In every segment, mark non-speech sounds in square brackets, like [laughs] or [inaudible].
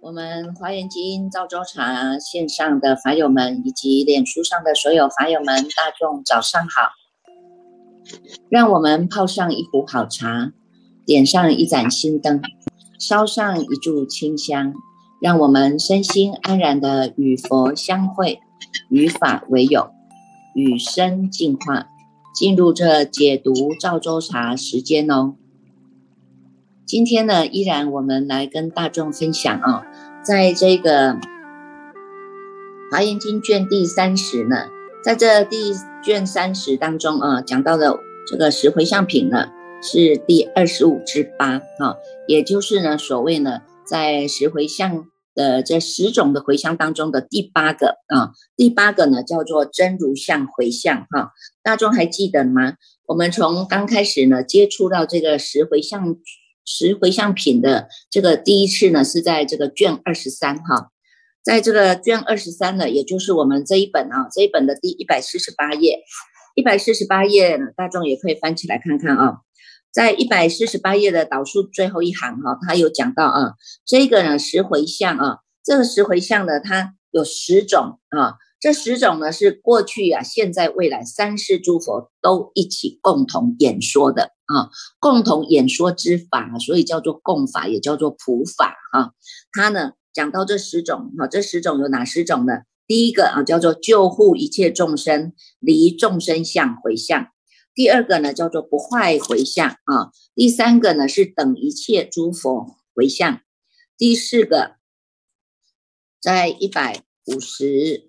我们华严经赵州茶线上的法友们，以及脸书上的所有法友们，大众早上好！让我们泡上一壶好茶，点上一盏心灯，烧上一炷清香，让我们身心安然的与佛相会，与法为友，与生进化，进入这解读赵州茶时间哦。今天呢，依然我们来跟大众分享啊，在这个《华严经》卷第三十呢，在这第卷三十当中啊，讲到的这个十回向品呢，是第二十五之八啊，也就是呢，所谓呢，在十回向的这十种的回向当中的第八个啊，第八个呢叫做真如相回向哈，大众还记得吗？我们从刚开始呢接触到这个十回向。十回向品的这个第一次呢，是在这个卷二十三哈，在这个卷二十三呢，也就是我们这一本啊，这一本的第一百四十八页，一百四十八页，大众也可以翻起来看看啊，在一百四十八页的导数最后一行哈，它有讲到啊，这个呢十回向啊，这个十回向呢，它有十种啊。这十种呢，是过去啊、现在、未来三世诸佛都一起共同演说的啊，共同演说之法，所以叫做共法，也叫做普法啊。它呢讲到这十种哈，这十种有哪十种呢？第一个啊叫做救护一切众生离众生相回向，第二个呢叫做不坏回向啊，第三个呢是等一切诸佛回向，第四个在一百五十。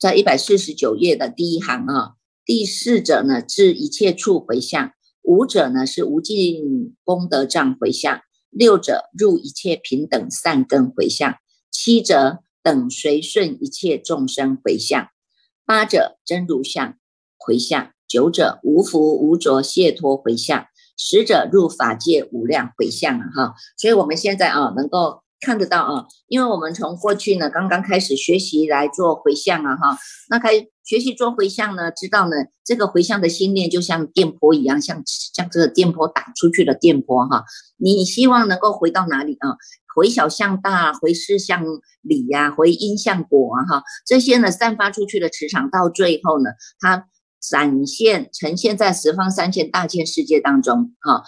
在一百四十九页的第一行啊，第四者呢，至一切处回向；五者呢，是无尽功德障回向；六者入一切平等善根回向；七者等随顺一切众生回向；八者真如相回向；九者无福无着谢脱回向；十者入法界无量回向啊！哈，所以我们现在啊，能够。看得到啊，因为我们从过去呢，刚刚开始学习来做回向啊，哈，那开学习做回向呢，知道呢，这个回向的心念就像电波一样，像像这个电波打出去的电波哈，你希望能够回到哪里啊？回小向大，回事向理呀，回因向果啊，哈，这些呢散发出去的磁场，到最后呢，它。展现呈现在十方三千大千世界当中，哈，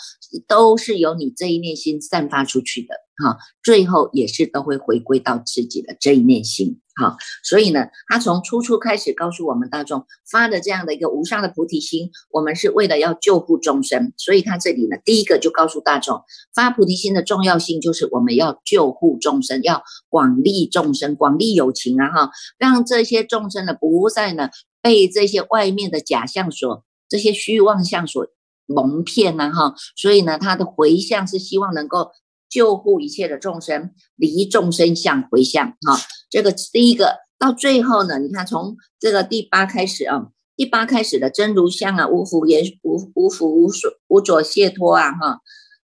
都是由你这一念心散发出去的，哈，最后也是都会回归到自己的这一念心，哈，所以呢，他从初初开始告诉我们大众发的这样的一个无上的菩提心，我们是为了要救护众生，所以他这里呢，第一个就告诉大众发菩提心的重要性，就是我们要救护众生，要广利众生，广利有情啊，哈，让这些众生呢不再呢。被这些外面的假象所、这些虚妄相所蒙骗呐，哈，所以呢，他的回向是希望能够救护一切的众生，离众生相回向，哈，这个第一个到最后呢，你看从这个第八开始啊，第八开始的真如相啊，无福言无无福无所无所解脱啊，哈，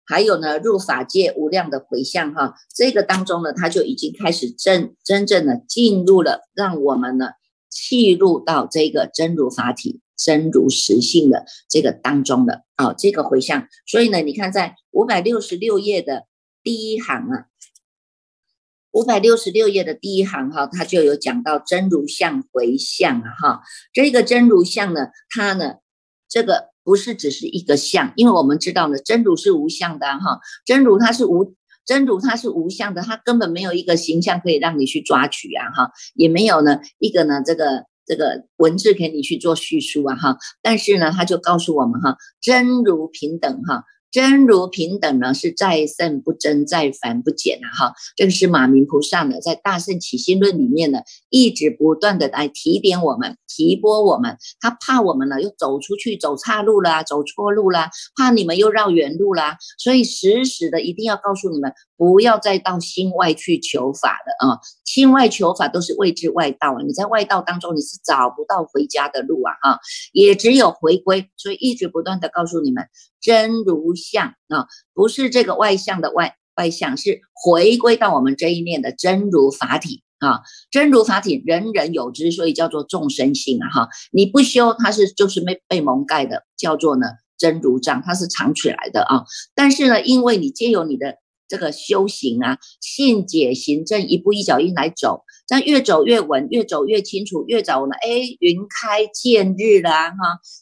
还有呢入法界无量的回向哈，这个当中呢，他就已经开始真真正的进入了，让我们呢。契入到这个真如法体、真如实性的这个当中的啊，这个回向。所以呢，你看在五百六十六页的第一行啊，五百六十六页的第一行哈，它就有讲到真如相回向啊哈。这个真如相呢，它呢，这个不是只是一个相，因为我们知道呢，真如是无相的哈，真如它是无。真如它是无相的，它根本没有一个形象可以让你去抓取啊，哈，也没有呢一个呢这个这个文字给你去做叙述啊，哈，但是呢，他就告诉我们哈，真如平等哈。真如平等呢，是再胜不增，再凡不减啊！哈，这个是马明菩萨呢，在《大圣起心论》里面呢，一直不断的来提点我们、提拨我们。他怕我们呢又走出去走岔路啦，走错路啦，怕你们又绕远路啦，所以时时的一定要告诉你们，不要再到心外去求法了啊！心外求法都是未知外道啊！你在外道当中，你是找不到回家的路啊！哈，也只有回归，所以一直不断的告诉你们。真如相啊，不是这个外相的外外相，是回归到我们这一念的真如法体啊，真如法体人人有之，所以叫做众生性啊哈。你不修，它是就是没被蒙盖的，叫做呢真如障，它是藏起来的啊。但是呢，因为你借由你的这个修行啊，信解行证，一步一脚印来走，这样越走越稳，越走越清楚，越走呢，哎，云开见日啦哈。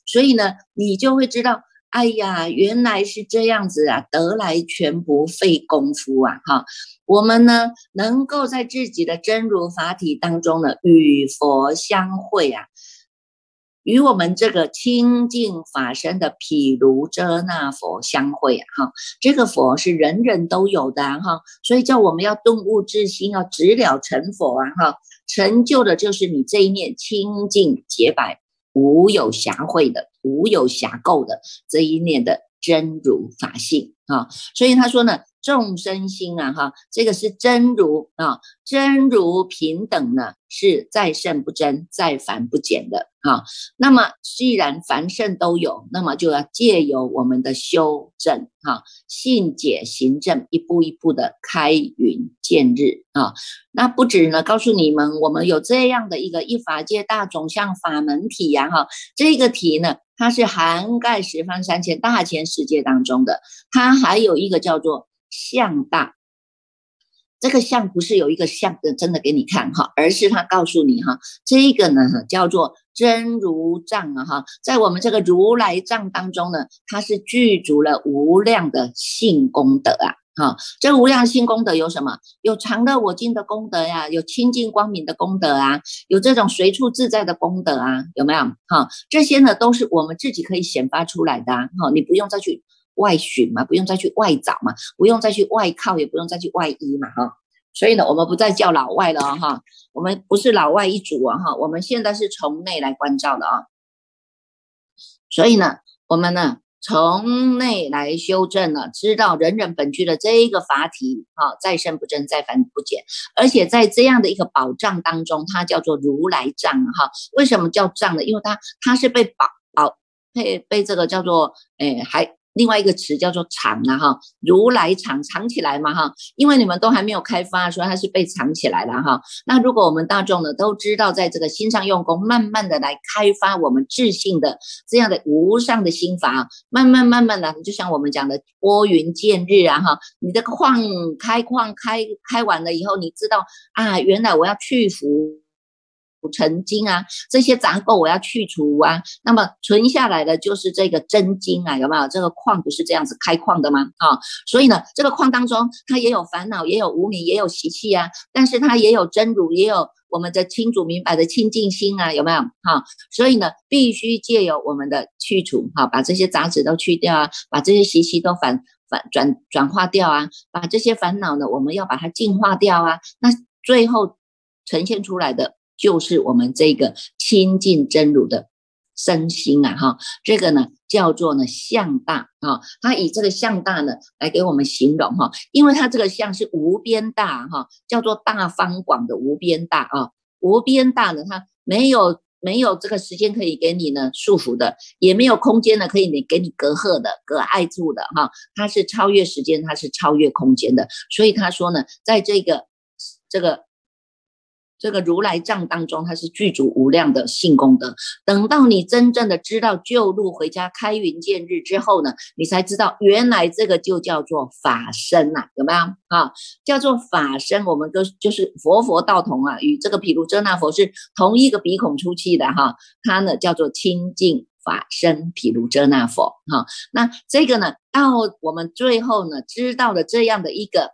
所以呢，你就会知道。哎呀，原来是这样子啊！得来全不费功夫啊！哈，我们呢能够在自己的真如法体当中呢与佛相会啊，与我们这个清净法身的毗卢遮那佛相会啊！哈，这个佛是人人都有的哈，所以叫我们要顿悟自心，要直了成佛啊！哈，成就的就是你这一念清净洁白。无有瑕秽的，无有瑕垢的这一念的真如法性啊，所以他说呢。众生心啊，哈，这个是真如啊，真如平等呢，是再胜不增，再凡不减的啊。那么既然凡圣都有，那么就要借由我们的修正哈，信解行正，一步一步的开云见日啊。那不止呢，告诉你们，我们有这样的一个一法界大种相法门体呀，哈，这个体呢，它是涵盖十方三千大千世界当中的，它还有一个叫做。相大，这个相不是有一个相的真的给你看哈，而是它告诉你哈，这个呢叫做真如藏啊哈，在我们这个如来藏当中呢，它是具足了无量的性功德啊哈，这无量性功德有什么？有常乐我净的功德呀，有清净光明的功德啊，有这种随处自在的功德啊，有没有？哈，这些呢都是我们自己可以显发出来的哈，你不用再去。外寻嘛，不用再去外找嘛，不用再去外靠，也不用再去外依嘛，哈。所以呢，我们不再叫老外了哈，我们不是老外一族啊，哈，我们现在是从内来关照的啊。所以呢，我们呢从内来修正了，知道人人本具的这一个法体，哈，再生不增，再凡不减，而且在这样的一个保障当中，它叫做如来藏哈。为什么叫藏呢？因为它它是被保保被被这个叫做诶还。另外一个词叫做藏啊哈，如来藏藏起来嘛哈，因为你们都还没有开发，所以它是被藏起来了哈。那如果我们大众呢都知道，在这个心上用功，慢慢的来开发我们自信的这样的无上的心法，慢慢慢慢的，就像我们讲的拨云见日啊哈，你的矿开矿开开完了以后，你知道啊，原来我要去福。成金啊，这些杂垢我要去除啊，那么存下来的就是这个真金啊，有没有？这个矿不是这样子开矿的吗？啊，所以呢，这个矿当中它也有烦恼，也有无名，也有习气啊，但是它也有真如，也有我们的清楚明白的清净心啊，有没有？哈，所以呢，必须借由我们的去除，哈，把这些杂质都去掉啊，把这些习气都反反转转化掉啊，把这些烦恼呢，我们要把它净化掉啊，那最后呈现出来的。就是我们这个清净真如的身心啊，哈，这个呢叫做呢相大啊，它以这个相大呢来给我们形容哈，因为它这个相是无边大哈，叫做大方广的无边大啊，无边大呢，它没有没有这个时间可以给你呢束缚的，也没有空间呢可以你给你隔阂的隔碍住的哈，它是超越时间，它是超越空间的，所以他说呢，在这个这个。这个如来藏当中，它是具足无量的性功德。等到你真正的知道救路回家开云见日之后呢，你才知道原来这个就叫做法身呐，有没有啊？叫做法身，我们都就是佛佛道同啊，与这个毗卢遮那佛是同一个鼻孔出气的哈。它呢叫做清净法身毗卢遮那佛哈。那这个呢，到我们最后呢，知道了这样的一个。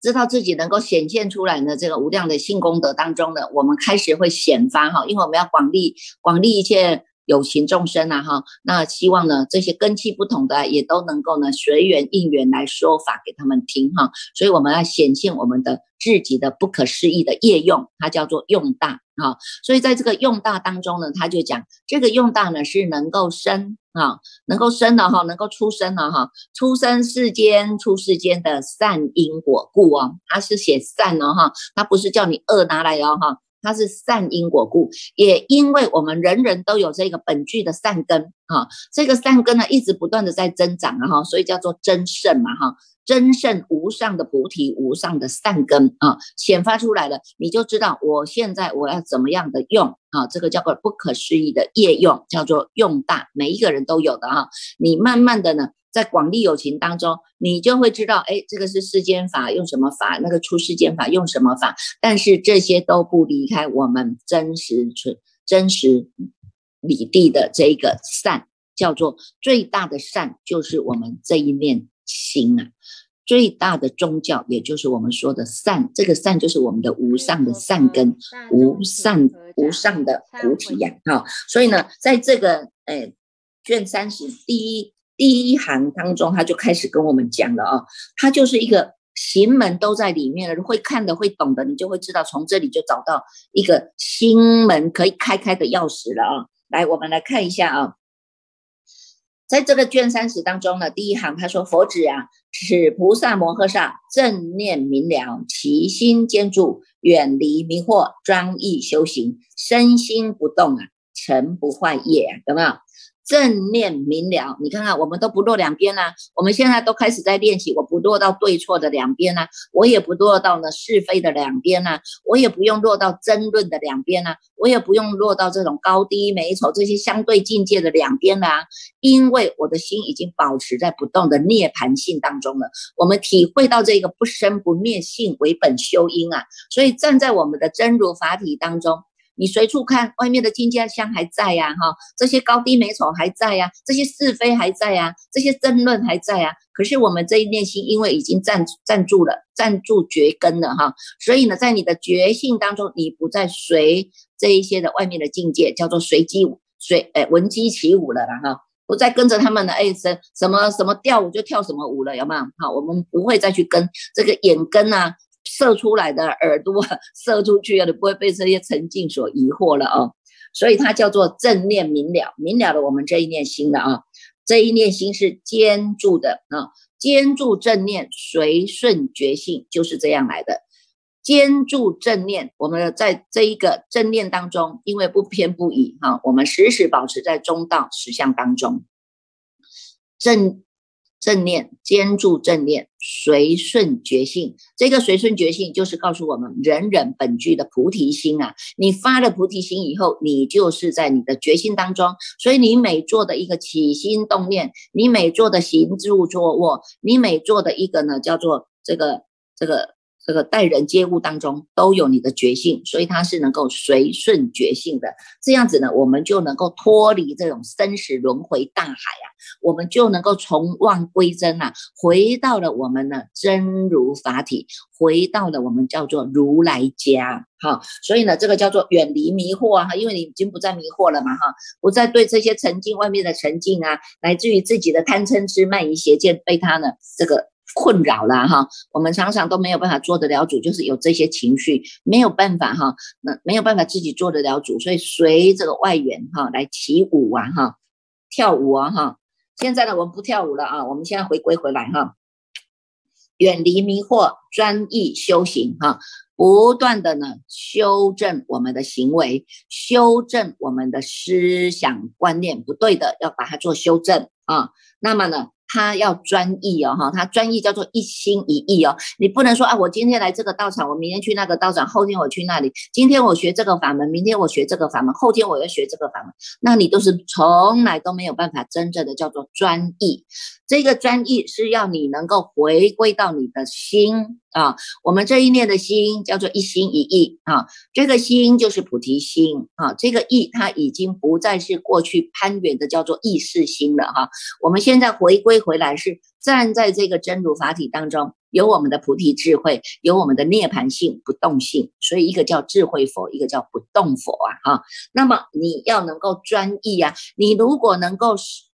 知道自己能够显现出来呢，这个无量的性功德当中呢，我们开始会显发哈，因为我们要广利广利一切有情众生啊哈，那希望呢这些根器不同的也都能够呢随缘应缘来说法给他们听哈，所以我们要显现我们的自己的不可思议的业用，它叫做用大哈，所以在这个用大当中呢，他就讲这个用大呢是能够生。啊，能够生的哈，能够出生的哈，出生世间出世间的善因果故哦，它是写善哦哈，它不是叫你恶拿来哦哈，它是善因果故，也因为我们人人都有这个本具的善根哈，这个善根呢一直不断的在增长啊哈，所以叫做真圣嘛哈。真正无上的菩提，无上的善根啊，显发出来了，你就知道我现在我要怎么样的用啊，这个叫做不可思议的业用，叫做用大，每一个人都有的哈。你慢慢的呢，在广利有情当中，你就会知道，哎，这个是世间法用什么法，那个出世间法用什么法，但是这些都不离开我们真实存真实理地的这一个善，叫做最大的善，就是我们这一念心啊。最大的宗教，也就是我们说的善，这个善就是我们的无上的善根，无上无上的菩提呀，哈。所以呢，在这个诶卷三十第一第一行当中，他就开始跟我们讲了啊，他就是一个行门都在里面了，会看的会懂的，你就会知道从这里就找到一个心门可以开开的钥匙了啊。来，我们来看一下啊。在这个卷三十当中呢，第一行他说：“佛子啊，使菩萨摩诃萨正念明了，其心坚住，远离迷惑，专意修行，身心不动啊，诚不坏业啊，有没有？”正念明了，你看看，我们都不落两边啦。我们现在都开始在练习，我不落到对错的两边啦，我也不落到呢是非的两边啦，我也不用落到争论的两边啦，我也不用落到这种高低美丑这些相对境界的两边啦。因为我的心已经保持在不动的涅盘性当中了。我们体会到这个不生不灭性为本修因啊，所以站在我们的真如法体当中。你随处看，外面的金家香还在呀，哈，这些高低美丑还在呀，这些是非还在呀，这些争论还在呀。可是我们这一念心，因为已经站站住了，站住绝根了，哈，所以呢，在你的觉性当中，你不再随这一些的外面的境界，叫做随机舞随，哎，闻鸡起舞了啦，哈，不再跟着他们的，哎，什什么什么调舞就跳什么舞了，有没有？好，我们不会再去跟这个眼根啊。射出来的耳朵 [laughs] 射出去了，不会被这些沉静所疑惑了啊！所以它叫做正念明了，明了了我们这一念心的啊，这一念心是坚住的啊，坚住正念，随顺觉性，就是这样来的。坚住正念，我们在这一个正念当中，因为不偏不倚哈，我们时时保持在中道实相当中，正。正念，坚住正念，随顺觉性。这个随顺觉性，就是告诉我们，人人本具的菩提心啊。你发了菩提心以后，你就是在你的觉性当中。所以你每做的一个起心动念，你每做的行住坐卧，你每做的一个呢，叫做这个这个。这个待人接物当中都有你的觉性，所以它是能够随顺觉性的。这样子呢，我们就能够脱离这种生死轮回大海啊，我们就能够从妄归真啊，回到了我们的真如法体，回到了我们叫做如来家。好，所以呢，这个叫做远离迷惑啊，因为你已经不再迷惑了嘛，哈，不再对这些沉浸外面的沉浸啊，来自于自己的贪嗔痴慢疑邪见被他呢这个。困扰了哈，我们常常都没有办法做得了主，就是有这些情绪没有办法哈，那没有办法自己做得了主，所以随这个外援哈来起舞啊哈，跳舞啊哈。现在呢，我们不跳舞了啊，我们现在回归回来哈，远离迷惑，专一修行哈，不断的呢修正我们的行为，修正我们的思想观念不对的，要把它做修正啊。那么呢？他要专一哦，哈，他专一叫做一心一意哦。你不能说啊，我今天来这个道场，我明天去那个道场，后天我去那里。今天我学这个法门，明天我学这个法门，后天我要学这个法门，那你都是从来都没有办法真正的叫做专一。这个专一是要你能够回归到你的心啊，我们这一念的心叫做一心一意啊，这个心就是菩提心啊，这个意它已经不再是过去攀缘的叫做意识心了哈，我们现在回归回来是站在这个真如法体当中，有我们的菩提智慧，有我们的涅盘性不动性，所以一个叫智慧佛，一个叫不动佛啊哈，那么你要能够专一啊，你如果能够是。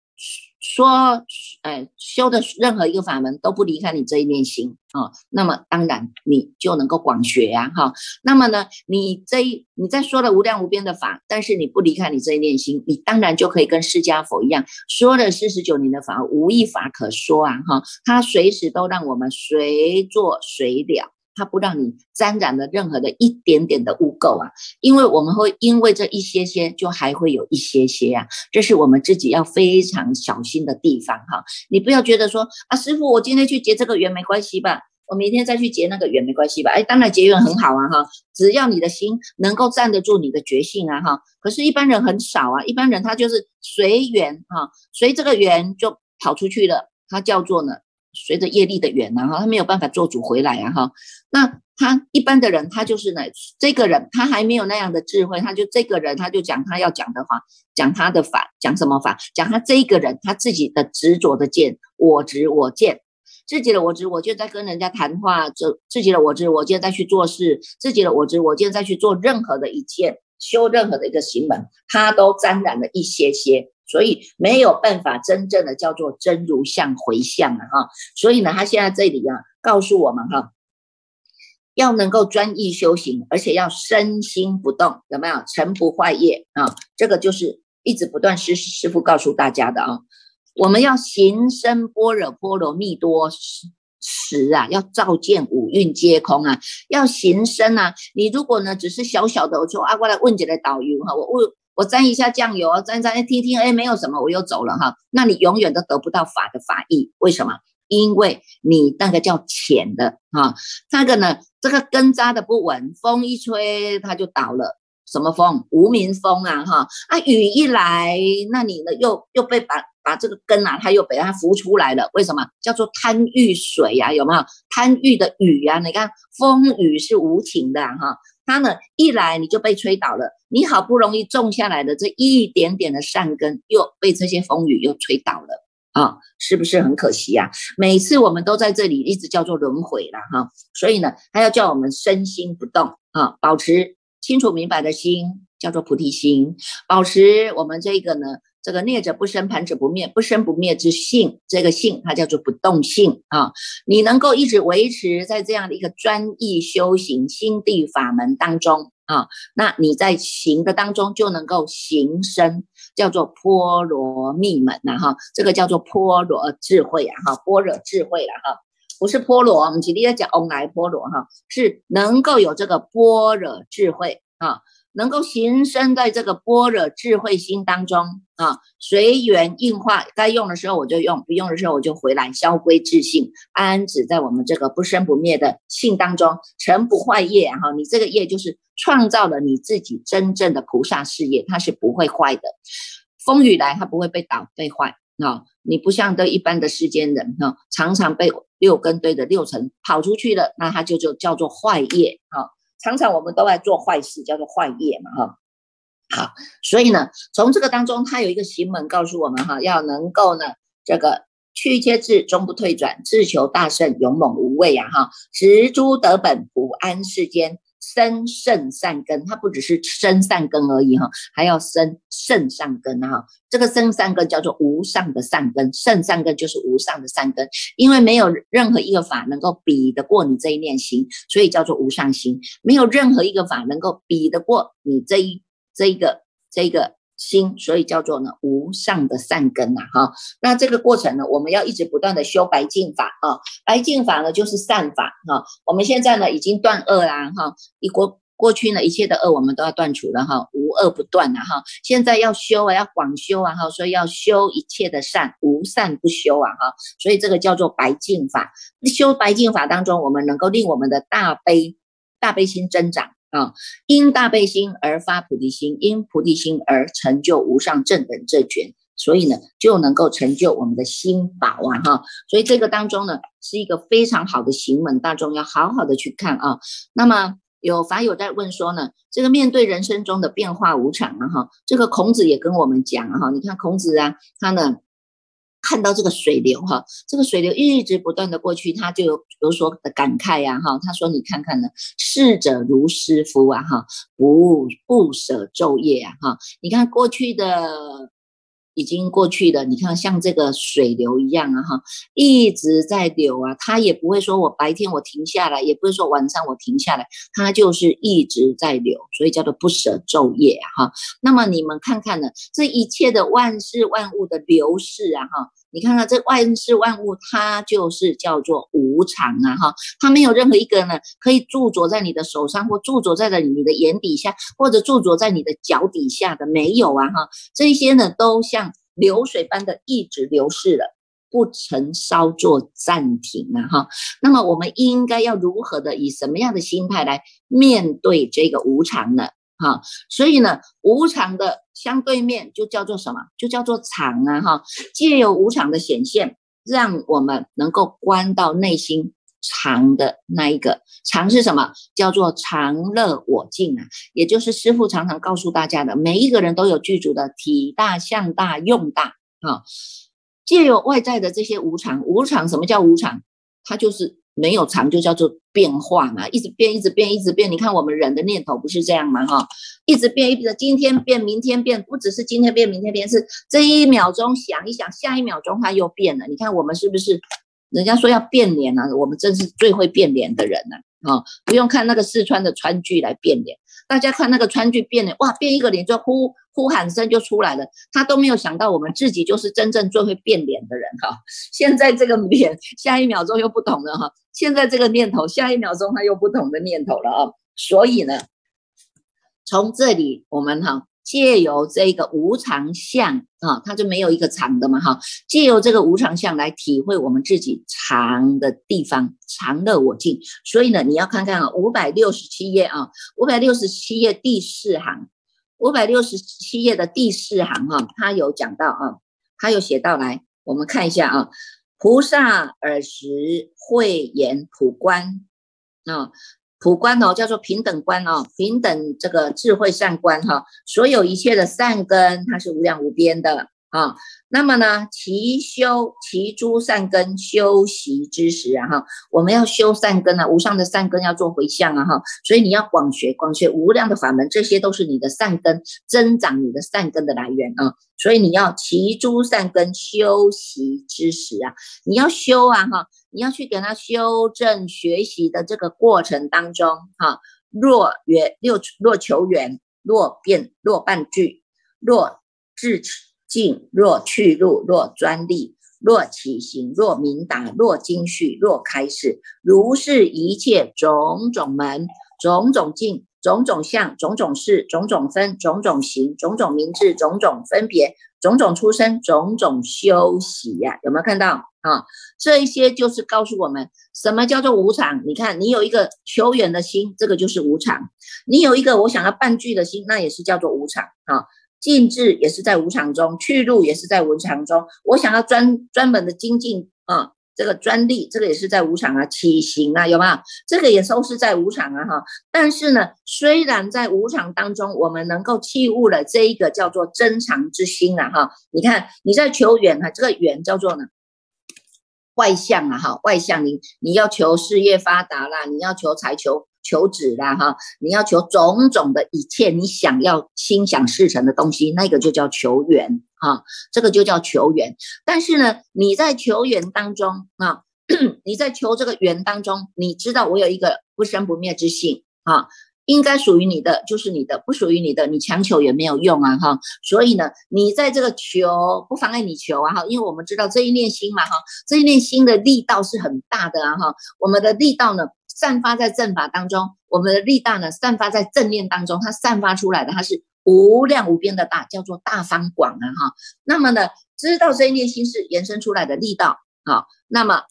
说，哎，修的任何一个法门都不离开你这一念心啊，那么当然你就能够广学呀，哈。那么呢，你这一你在说了无量无边的法，但是你不离开你这一念心，你当然就可以跟释迦佛一样，说了四十九年的法，无一法可说啊，哈。他随时都让我们随做随了。它不让你沾染了任何的一点点的污垢啊，因为我们会因为这一些些，就还会有一些些呀，这是我们自己要非常小心的地方哈。你不要觉得说啊，师傅，我今天去结这个缘没关系吧，我明天再去结那个缘没关系吧？哎，当然结缘很好啊哈，只要你的心能够站得住你的觉性啊哈。可是，一般人很少啊，一般人他就是随缘哈，随这个缘就跑出去了，他叫做呢。随着业力的缘呐哈，他没有办法做主回来啊哈。那他一般的人，他就是呢，这个人他还没有那样的智慧，他就这个人他就讲他要讲的话，讲他的法，讲什么法？讲他这一个人他自己的执着的见，我执我见，自己的我执我见在跟人家谈话，这自己的我执我见在去做事，自己的我执我见再去做任何的一件修任何的一个行门，他都沾染了一些些。所以没有办法真正的叫做真如相回向啊哈，所以呢，他现在这里啊告诉我们哈，要能够专一修行，而且要身心不动，有没有？尘不坏业啊，这个就是一直不断师师傅告诉大家的啊，我们要行深般若波罗蜜多时啊，要照见五蕴皆空啊，要行深啊。你如果呢只是小小的，我说啊过来问起来导游哈，我问。我沾一下酱油，沾沾，听听哎，没有什么，我又走了哈。那你永远都得不到法的法意，为什么？因为你那个叫浅的哈，那个呢，这个根扎的不稳，风一吹它就倒了。什么风？无名风啊哈啊，雨一来，那你呢又又被把把这个根啊，它又被它浮出来了。为什么？叫做贪欲水呀，有没有？贪欲的雨呀，你看风雨是无情的哈。它呢一来你就被吹倒了，你好不容易种下来的这一点点的善根，又被这些风雨又吹倒了啊，是不是很可惜呀？每次我们都在这里一直叫做轮回了哈，所以呢，他要叫我们身心不动啊，保持清楚明白的心，叫做菩提心，保持我们这个呢。这个涅者不生，盘者不灭，不生不灭之性，这个性它叫做不动性啊。你能够一直维持在这样的一个专一修行心地法门当中啊，那你在行的当中就能够行深，叫做波罗蜜门呐哈。这个叫做波罗智慧啊哈，般若智慧了哈，不是波罗，我们今天讲欧来波罗哈，是能够有这个波若智慧啊。能够行深在这个般若智慧心当中啊，随缘应化，该用的时候我就用，不用的时候我就回来，消归自性，安止在我们这个不生不灭的性当中，成不坏业哈。你这个业就是创造了你自己真正的菩萨事业，它是不会坏的。风雨来，它不会被倒被坏啊。你不像的一般的世间人哈，常常被六根堆的六尘跑出去了，那它就就叫做坏业啊。常常我们都在做坏事，叫做坏业嘛，哈。好，所以呢，从这个当中，它有一个行门告诉我们，哈，要能够呢，这个去一切智，终不退转，自求大胜，勇猛无畏啊，哈，植诸德本，普安世间。生胜善根，它不只是生善根而已哈，还要生胜善根哈。这个生善根叫做无上的善根，胜善根就是无上的善根。因为没有任何一个法能够比得过你这一念心，所以叫做无上心。没有任何一个法能够比得过你这一这一个这一个。心，所以叫做呢无上的善根呐哈。那这个过程呢，我们要一直不断的修白净法啊。白净法呢就是善法哈。我们现在呢已经断恶啦哈。一过过去呢一切的恶我们都要断除了哈，无恶不断呐哈。现在要修啊，要广修啊哈，所以要修一切的善，无善不修啊哈。所以这个叫做白净法。修白净法当中，我们能够令我们的大悲大悲心增长。啊，因大悲心而发菩提心，因菩提心而成就无上正等正觉，所以呢，就能够成就我们的心宝啊哈。所以这个当中呢，是一个非常好的行门，大众要好好的去看啊。那么有法友在问说呢，这个面对人生中的变化无常啊哈，这个孔子也跟我们讲哈，你看孔子啊，他呢。看到这个水流哈，这个水流一直不断的过去，他就有有所的感慨呀哈。他说：“你看看呢，逝者如斯夫啊哈，不不舍昼夜啊哈。你看过去的已经过去的，你看像这个水流一样啊哈，一直在流啊。它也不会说我白天我停下来，也不会说晚上我停下来，它就是一直在流，所以叫做不舍昼夜啊哈。那么你们看看呢，这一切的万事万物的流逝啊哈。”你看看这万事万物，它就是叫做无常啊，哈，它没有任何一个呢可以驻着在你的手上，或驻着在了你的眼底下，或者驻着在你的脚底下的，没有啊，哈，这些呢都像流水般的一直流逝了。不曾稍作暂停啊，哈，那么我们应该要如何的以什么样的心态来面对这个无常呢？哈，所以呢，无常的相对面就叫做什么？就叫做常啊，哈，借由无常的显现，让我们能够观到内心常的那一个常是什么？叫做常乐我净啊，也就是师父常常告诉大家的，每一个人都有具足的体大、相大、用大啊。借由外在的这些无常，无常什么叫无常？它就是没有常，就叫做变化嘛，一直变，一直变，一直变。你看我们人的念头不是这样吗？哈，一直变，一直今天变，明天变，不只是今天变，明天变，是这一秒钟想一想，下一秒钟它又变了。你看我们是不是？人家说要变脸啊，我们真是最会变脸的人了。啊，不用看那个四川的川剧来变脸，大家看那个川剧变脸，哇，变一个脸就呼呼喊声就出来了，他都没有想到我们自己就是真正最会变脸的人哈。[laughs] 现在这个脸，下一秒钟又不同了哈。现在这个念头，下一秒钟他又不同的念头了啊。所以呢，从这里我们哈。借由这个无常相啊，它就没有一个常的嘛哈。借由这个无常相来体会我们自己常的地方，常乐我净。所以呢，你要看看啊，五百六十七页啊，五百六十七页第四行，五百六十七页的第四行哈，它有讲到啊，它有写到来，我们看一下啊，菩萨尔时慧眼普观啊。普观哦，叫做平等观哦，平等这个智慧善观哈，所有一切的善根，它是无量无边的。啊。那么呢，其修其诸善根修习之时啊哈，我们要修善根啊，无上的善根要做回向啊哈，所以你要广学广学无量的法门，这些都是你的善根增长你的善根的来源啊。所以你要其诸善根修习之时啊，你要修啊哈。你要去给他修正学习的这个过程当中，哈，若缘若若求缘，若变若半句，若至此静，若去路，若专利，若起行，若明达，若精续，若开始，如是一切种种门，种种境，种种相，种种事，种种分，种种行，种种名字，种种分别，种种出生，种种修习呀，有没有看到？啊，这一些就是告诉我们什么叫做无常。你看，你有一个求远的心，这个就是无常；你有一个我想要办聚的心，那也是叫做无常。啊，静智也是在无常中，去路也是在无常中。我想要专专门的精进啊，这个专利，这个也是在无常啊，起行啊，有没有？这个也都是在无常啊，哈。但是呢，虽然在无常当中，我们能够弃悟了这一个叫做真常之心啊，哈。你看你在求远啊，这个远叫做呢？外向啊，哈，外向你你要求事业发达啦，你要求财求求子啦，哈，你要求种种的一切你想要心想事成的东西，那个就叫求缘哈，这个就叫求缘。但是呢，你在求缘当中啊，[clears throat] 你在求这个缘当中，你知道我有一个不生不灭之性啊。应该属于你的就是你的，不属于你的，你强求也没有用啊哈。所以呢，你在这个求不妨碍你求啊哈，因为我们知道这一念心嘛哈，这一念心的力道是很大的啊哈。我们的力道呢，散发在正法当中，我们的力大呢，散发在正念当中，它散发出来的它是无量无边的大，叫做大方广啊哈。那么呢，知道这一念心是延伸出来的力道好，那么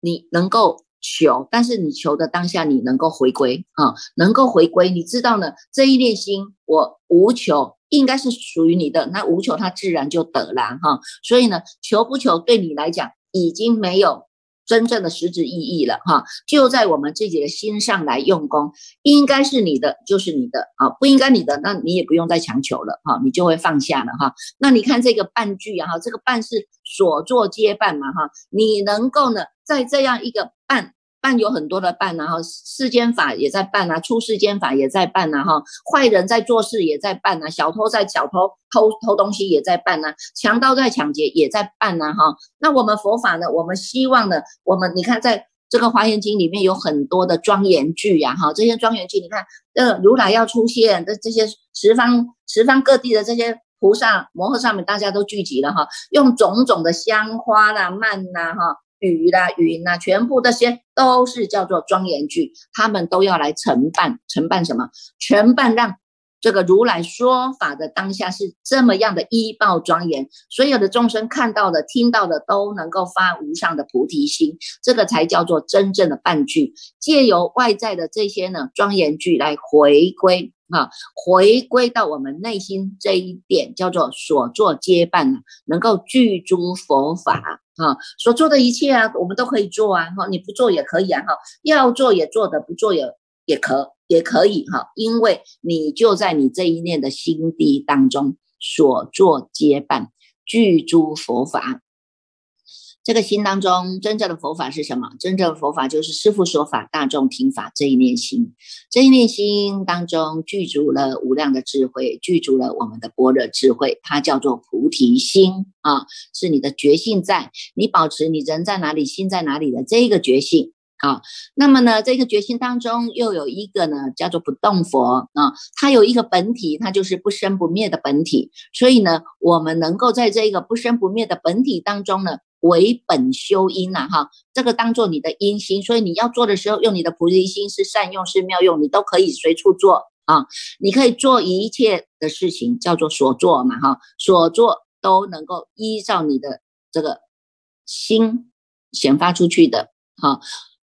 你能够。求，但是你求的当下，你能够回归啊，能够回归，你知道呢？这一念心，我无求，应该是属于你的，那无求，它自然就得了哈。所以呢，求不求，对你来讲，已经没有真正的实质意义了哈。就在我们自己的心上来用功，应该是你的，就是你的啊，不应该你的，那你也不用再强求了哈，你就会放下了哈。那你看这个半句啊，这个半是所作皆半嘛哈，你能够呢，在这样一个半。办有很多的办呐哈，世间法也在办呐，出世间法也在办呐哈，坏人在做事也在办呐，小偷在小偷偷偷东西也在办呐，强盗在抢劫也在办呐哈。那我们佛法呢？我们希望呢？我们你看，在这个华严经里面有很多的庄严句呀哈，这些庄严句，你看，呃，如来要出现，这这些十方十方各地的这些菩萨摩诃萨们大家都聚集了哈，用种种的香花啦、曼呐哈、雨啦、云呐，全部这些都是叫做庄严具，他们都要来承办，承办什么？承办让。这个如来说法的当下是这么样的依报庄严，所有的众生看到的、听到的都能够发无上的菩提心，这个才叫做真正的半句。借由外在的这些呢庄严句来回归啊，回归到我们内心这一点，叫做所作皆办能够具诸佛法啊，所做的一切啊，我们都可以做啊，哈，你不做也可以啊，哈，要做也做的，不做也也可。也可以哈，因为你就在你这一念的心地当中所做皆办具诸佛法，这个心当中真正的佛法是什么？真正的佛法就是师父说法，大众听法这一念心，这一念心当中具足了无量的智慧，具足了我们的般若智慧，它叫做菩提心啊，是你的觉性在，你保持你人在哪里，心在哪里的这个觉性。啊，那么呢，这个决心当中又有一个呢，叫做不动佛啊，它有一个本体，它就是不生不灭的本体。所以呢，我们能够在这个不生不灭的本体当中呢，为本修因呐，哈，这个当做你的因心。所以你要做的时候，用你的菩提心是善用是妙用，你都可以随处做啊。你可以做一切的事情，叫做所做嘛，哈，所做都能够依照你的这个心显发出去的，哈。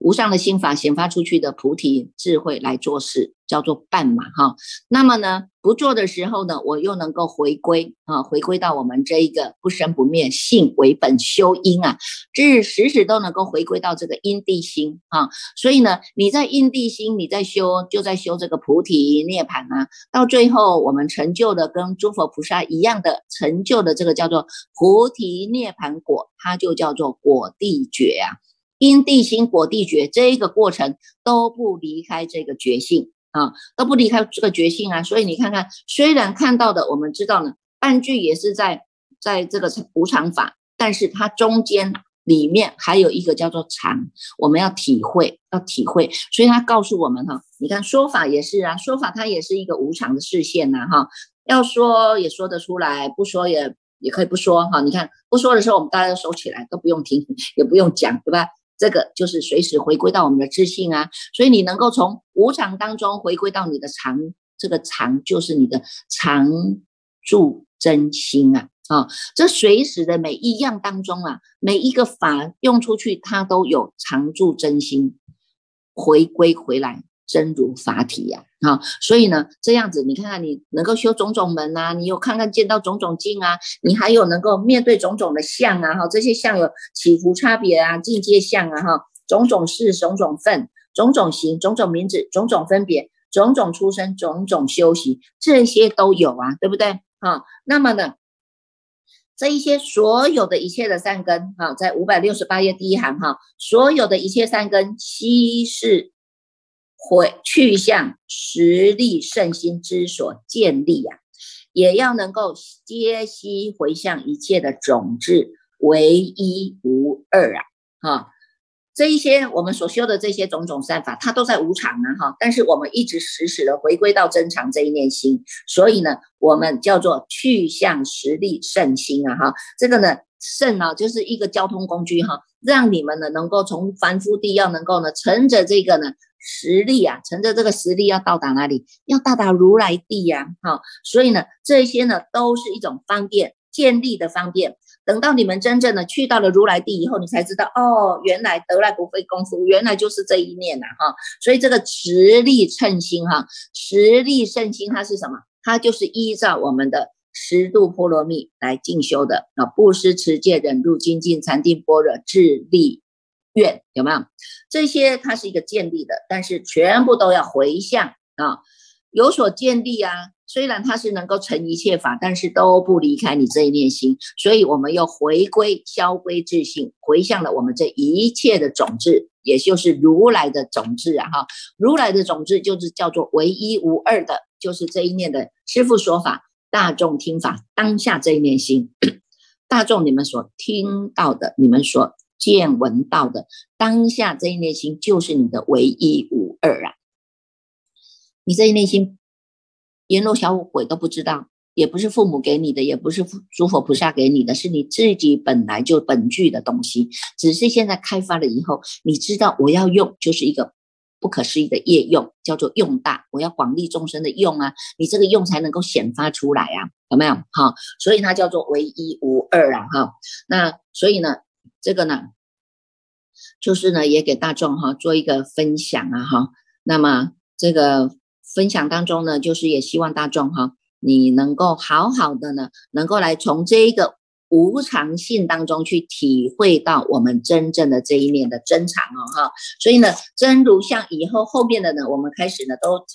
无上的心法显发出去的菩提智慧来做事，叫做办嘛哈。那么呢，不做的时候呢，我又能够回归啊，回归到我们这一个不生不灭性为本修因啊，这是时时都能够回归到这个因地心啊。所以呢，你在因地心，你在修，就在修这个菩提涅槃啊。到最后，我们成就的跟诸佛菩萨一样的成就的这个叫做菩提涅槃果，它就叫做果地觉啊。因地心果地觉这个过程都不离开这个觉性啊，都不离开这个觉性啊。所以你看看，虽然看到的我们知道呢，半句也是在在这个无常法，但是它中间里面还有一个叫做常，我们要体会，要体会。所以他告诉我们哈，你看说法也是啊，说法它也是一个无常的视线呐哈。要说也说得出来，不说也也可以不说哈。你看不说的时候，我们大家都收起来，都不用听，也不用讲，对吧？这个就是随时回归到我们的自信啊，所以你能够从无常当中回归到你的常，这个常就是你的常住真心啊啊！这随时的每一样当中啊，每一个法用出去，它都有常住真心回归回来。真如法体呀，啊，所以呢，这样子你看看，你能够修种种门啊，你有看看见到种种境啊，你还有能够面对种种的相啊，哈，这些相有起伏差别啊，境界相啊，哈，种种事、种种分、种种形、种种名字、种种分别、种种出生、种种修习，这些都有啊，对不对？哈，那么呢，这一些所有的一切的善根，哈，在五百六十八页第一行，哈，所有的一切善根悉是。回去向实力圣心之所建立呀，也要能够皆悉回向一切的种子，唯一无二啊！哈，这一些我们所修的这些种种善法，它都在无常啊！哈，但是我们一直时时的回归到真常这一念心，所以呢，我们叫做去向实力圣心啊！哈，这个呢，圣呢就是一个交通工具哈，让你们呢能够从凡夫地要能够呢乘着这个呢。实力啊，乘着这个实力要到达哪里？要到达如来地呀！哈，所以呢，这些呢都是一种方便建立的方便。等到你们真正的去到了如来地以后，你才知道哦，原来得来不费功夫，原来就是这一念呐！哈，所以这个实力称心哈，实力胜心它是什么？它就是依照我们的十度波罗蜜来进修的啊，布施、持戒、忍辱、精进、禅定、般若、智力。愿有没有这些？它是一个建立的，但是全部都要回向啊，有所建立啊。虽然它是能够成一切法，但是都不离开你这一念心。所以我们又回归消归自性，回向了我们这一切的种子，也就是如来的种子啊！哈，如来的种子就是叫做唯一无二的，就是这一念的师父说法，大众听法当下这一念心，[coughs] 大众你们所听到的，你们所。见闻到的当下这一内心就是你的唯一无二啊！你这一内心，阎罗小鬼都不知道，也不是父母给你的，也不是诸佛菩萨给你的，是你自己本来就本具的东西，只是现在开发了以后，你知道我要用就是一个不可思议的业用，叫做用大，我要广利众生的用啊，你这个用才能够显发出来啊，有没有？哈，所以它叫做唯一无二啊，哈，那所以呢，这个呢，就是呢，也给大众哈做一个分享啊，哈，那么这个分享当中呢，就是也希望大众哈。你能够好好的呢，能够来从这一个无常性当中去体会到我们真正的这一面的真常哦，哈。所以呢，真如像以后后面的呢，我们开始呢都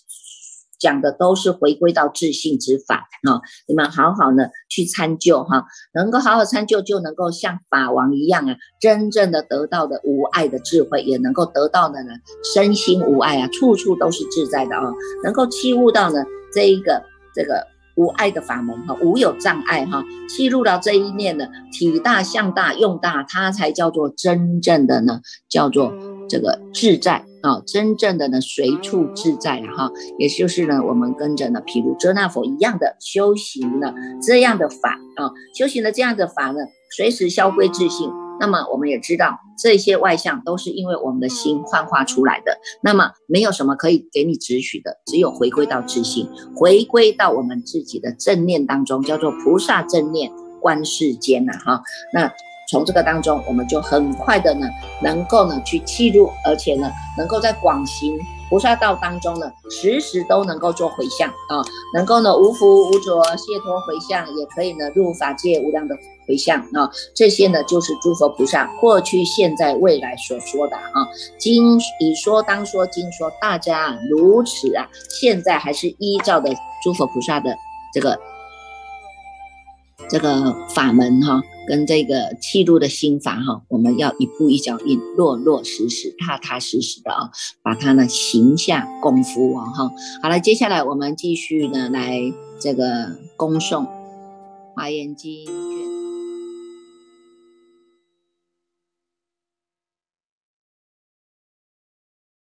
讲的都是回归到自信之法哈。你们好好呢去参究哈，能够好好参究，就能够像法王一样啊，真正的得到的无爱的智慧，也能够得到的呢身心无碍啊，处处都是自在的啊，能够契悟到呢这一个这个。无爱的法门哈，无有障碍哈，记入到这一念呢，体大相大用大，它才叫做真正的呢，叫做这个自在啊，真正的呢随处自在啊哈，也就是呢，我们跟着呢，譬如遮那佛一样的修行呢，这样的法啊，修行的这样的法呢，随时消归自性。那么我们也知道，这些外相都是因为我们的心幻化出来的。那么没有什么可以给你指取的，只有回归到自性，回归到我们自己的正念当中，叫做菩萨正念观世间呐哈。那从这个当中，我们就很快的呢，能够呢去契入，而且呢，能够在广行。菩萨道当中呢，时时都能够做回向啊，能够呢无福无着，解脱回向，也可以呢入法界无量的回向啊。这些呢就是诸佛菩萨过去、现在、未来所说的啊。经已说当说，经说大家如此啊，现在还是依照的诸佛菩萨的这个这个法门哈。跟这个气度的心法哈，我们要一步一脚印，落落实实、踏踏实实的啊，把它呢行下功夫啊哈。好了，接下来我们继续呢来这个恭诵《华严经》。